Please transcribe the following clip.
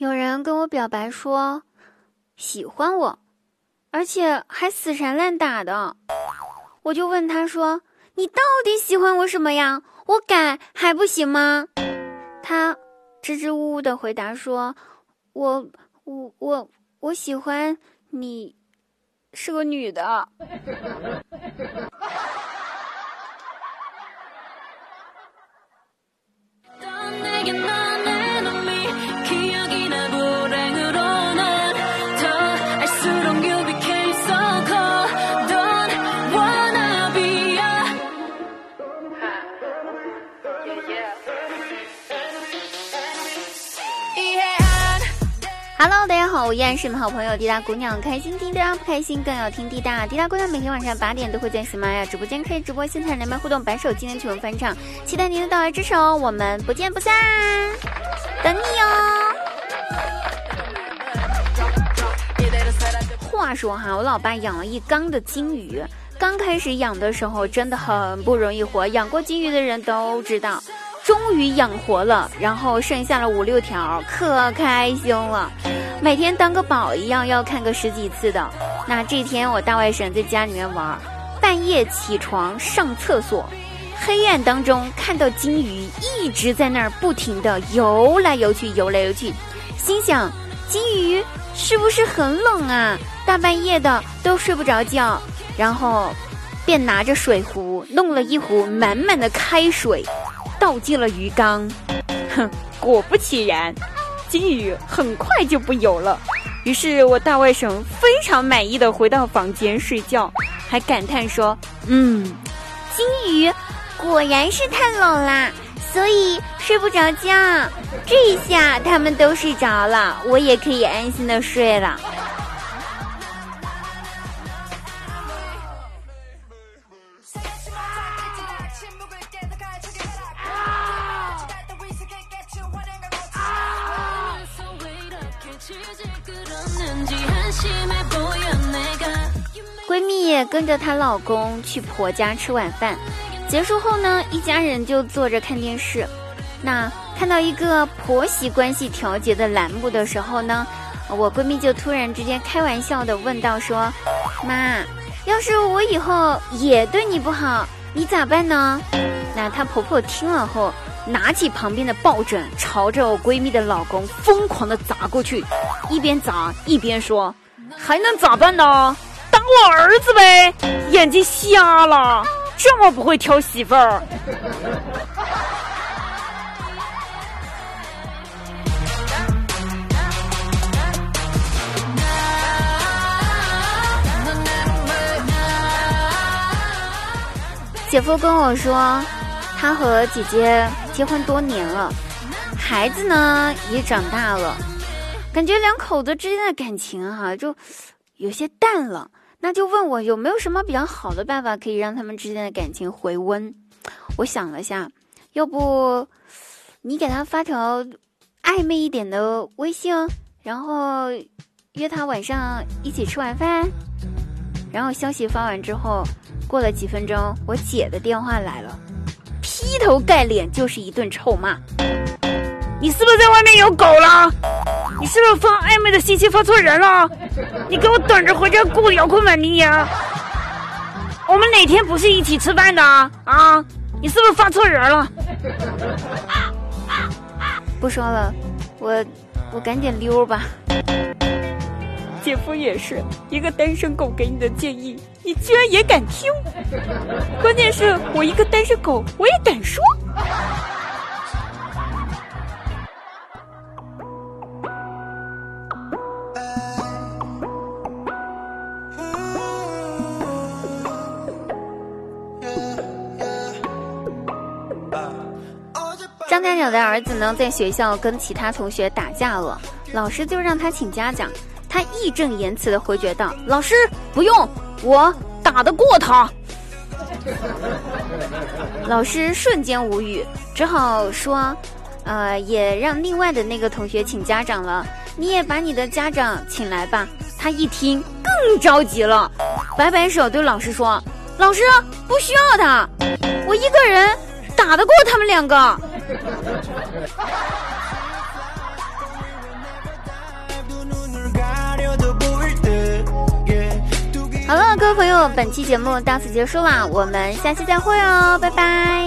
有人跟我表白说喜欢我，而且还死缠烂打的，我就问他说：“你到底喜欢我什么呀？我改还不行吗？”他支支吾吾的回答说：“我我我我喜欢你，是个女的。”Hello，大家好，我依然是你们好朋友滴答姑娘，开心滴答不开心更要听滴答。滴答姑娘每天晚上八点都会在喜马拉雅直播间开直播，现场连麦互动，白手今天曲文翻唱，期待您的到来支持哦，我们不见不散，等你哦。话说哈，我老爸养了一缸的金鱼，刚开始养的时候真的很不容易活，养过金鱼的人都知道。终于养活了，然后剩下了五六条，可开心了。每天当个宝一样，要看个十几次的。那这天我大外甥在家里面玩，半夜起床上厕所，黑暗当中看到金鱼一直在那儿不停的游来游去，游来游去，心想金鱼是不是很冷啊？大半夜的都睡不着觉，然后便拿着水壶弄了一壶满满的开水。倒进了鱼缸，哼，果不其然，金鱼很快就不游了。于是我大外甥非常满意的回到房间睡觉，还感叹说：“嗯，金鱼果然是太冷啦，所以睡不着觉。这下他们都睡着了，我也可以安心的睡了。”闺蜜也跟着她老公去婆家吃晚饭，结束后呢，一家人就坐着看电视。那看到一个婆媳关系调节的栏目的时候呢，我闺蜜就突然之间开玩笑的问道：“说妈，要是我以后也对你不好，你咋办呢？”那她婆婆听了后，拿起旁边的抱枕，朝着我闺蜜的老公疯狂的砸过去，一边砸一边说：“还能咋办呢？”当我儿子呗，眼睛瞎了，这么不会挑媳妇儿。姐夫跟我说，他和姐姐结婚多年了，孩子呢也长大了，感觉两口子之间的感情哈就有些淡了。那就问我有没有什么比较好的办法可以让他们之间的感情回温？我想了下，要不你给他发条暧昧一点的微信，然后约他晚上一起吃晚饭。然后消息发完之后，过了几分钟，我姐的电话来了，劈头盖脸就是一顿臭骂。你是不是在外面有狗了？你是不是发暧昧的信息发错人了？你给我等着回家过遥控满你呀！我们哪天不是一起吃饭的啊？你是不是发错人了？不说了，我我赶紧溜吧。姐夫也是一个单身狗给你的建议，你居然也敢听？关键是我一个单身狗，我也敢说。张家长的儿子呢，在学校跟其他同学打架了，老师就让他请家长。他义正言辞的回绝道：“老师不用，我打得过他。”老师瞬间无语，只好说：“呃，也让另外的那个同学请家长了，你也把你的家长请来吧。”他一听更着急了，摆摆手对老师说：“老师不需要他，我一个人打得过他们两个。”各位朋友，本期节目到此结束啦，我们下期再会哦，拜拜。